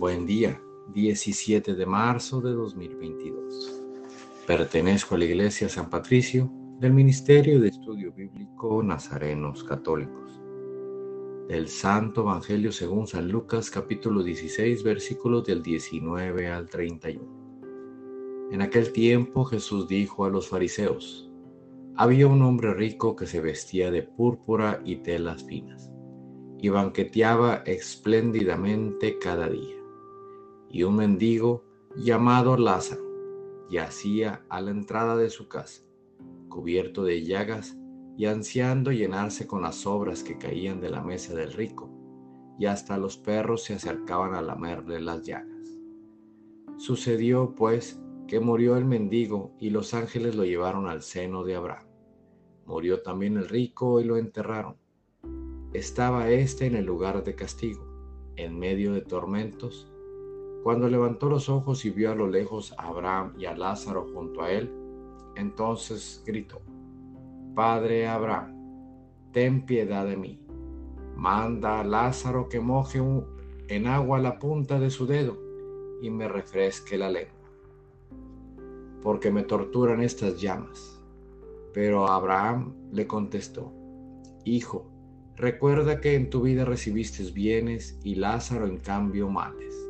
Buen día, 17 de marzo de 2022. Pertenezco a la Iglesia San Patricio del Ministerio de Estudio Bíblico Nazarenos Católicos. Del Santo Evangelio según San Lucas capítulo 16 versículos del 19 al 31. En aquel tiempo Jesús dijo a los fariseos, había un hombre rico que se vestía de púrpura y telas finas y banqueteaba espléndidamente cada día y un mendigo llamado Lázaro yacía a la entrada de su casa, cubierto de llagas y ansiando llenarse con las sobras que caían de la mesa del rico, y hasta los perros se acercaban a lamerle las llagas. Sucedió, pues, que murió el mendigo y los ángeles lo llevaron al seno de Abraham. Murió también el rico y lo enterraron. Estaba éste en el lugar de castigo, en medio de tormentos, cuando levantó los ojos y vio a lo lejos a Abraham y a Lázaro junto a él, entonces gritó, Padre Abraham, ten piedad de mí. Manda a Lázaro que moje en agua la punta de su dedo y me refresque la lengua, porque me torturan estas llamas. Pero Abraham le contestó, Hijo, recuerda que en tu vida recibiste bienes y Lázaro en cambio males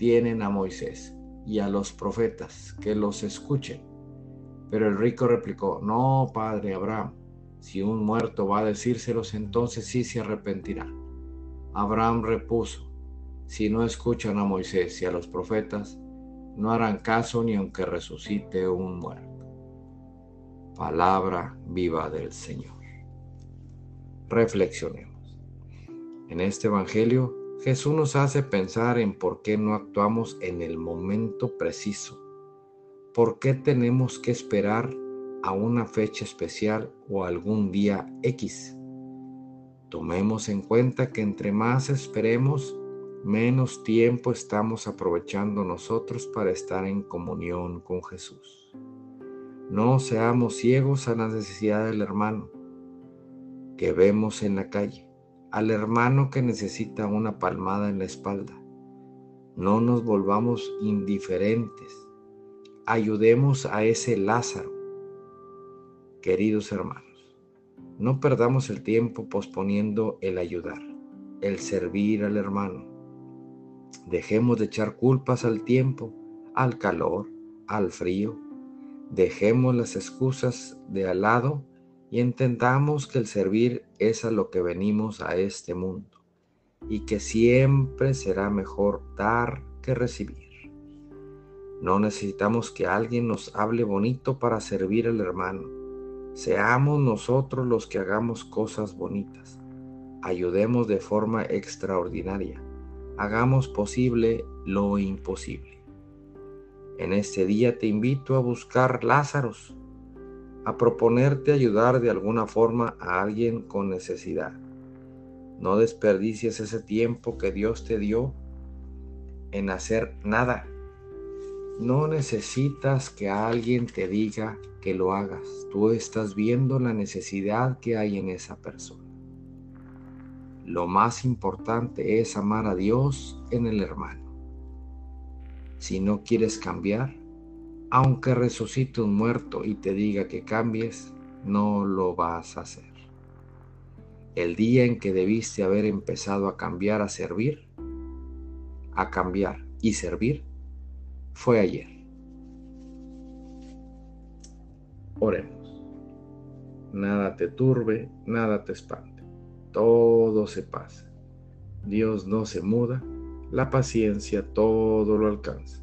tienen a Moisés y a los profetas, que los escuchen. Pero el rico replicó, no, padre Abraham, si un muerto va a decírselos, entonces sí se arrepentirá. Abraham repuso, si no escuchan a Moisés y a los profetas, no harán caso ni aunque resucite un muerto. Palabra viva del Señor. Reflexionemos. En este Evangelio Jesús nos hace pensar en por qué no actuamos en el momento preciso. ¿Por qué tenemos que esperar a una fecha especial o algún día X? Tomemos en cuenta que entre más esperemos, menos tiempo estamos aprovechando nosotros para estar en comunión con Jesús. No seamos ciegos a la necesidad del hermano que vemos en la calle al hermano que necesita una palmada en la espalda. No nos volvamos indiferentes. Ayudemos a ese Lázaro. Queridos hermanos, no perdamos el tiempo posponiendo el ayudar, el servir al hermano. Dejemos de echar culpas al tiempo, al calor, al frío. Dejemos las excusas de al lado y entendamos que el servir es a lo que venimos a este mundo y que siempre será mejor dar que recibir. No necesitamos que alguien nos hable bonito para servir al hermano. Seamos nosotros los que hagamos cosas bonitas. Ayudemos de forma extraordinaria. Hagamos posible lo imposible. En este día te invito a buscar Lázaros a proponerte ayudar de alguna forma a alguien con necesidad. No desperdicies ese tiempo que Dios te dio en hacer nada. No necesitas que alguien te diga que lo hagas. Tú estás viendo la necesidad que hay en esa persona. Lo más importante es amar a Dios en el hermano. Si no quieres cambiar, aunque resucite un muerto y te diga que cambies, no lo vas a hacer. El día en que debiste haber empezado a cambiar a servir, a cambiar y servir, fue ayer. Oremos. Nada te turbe, nada te espante. Todo se pasa. Dios no se muda, la paciencia todo lo alcanza.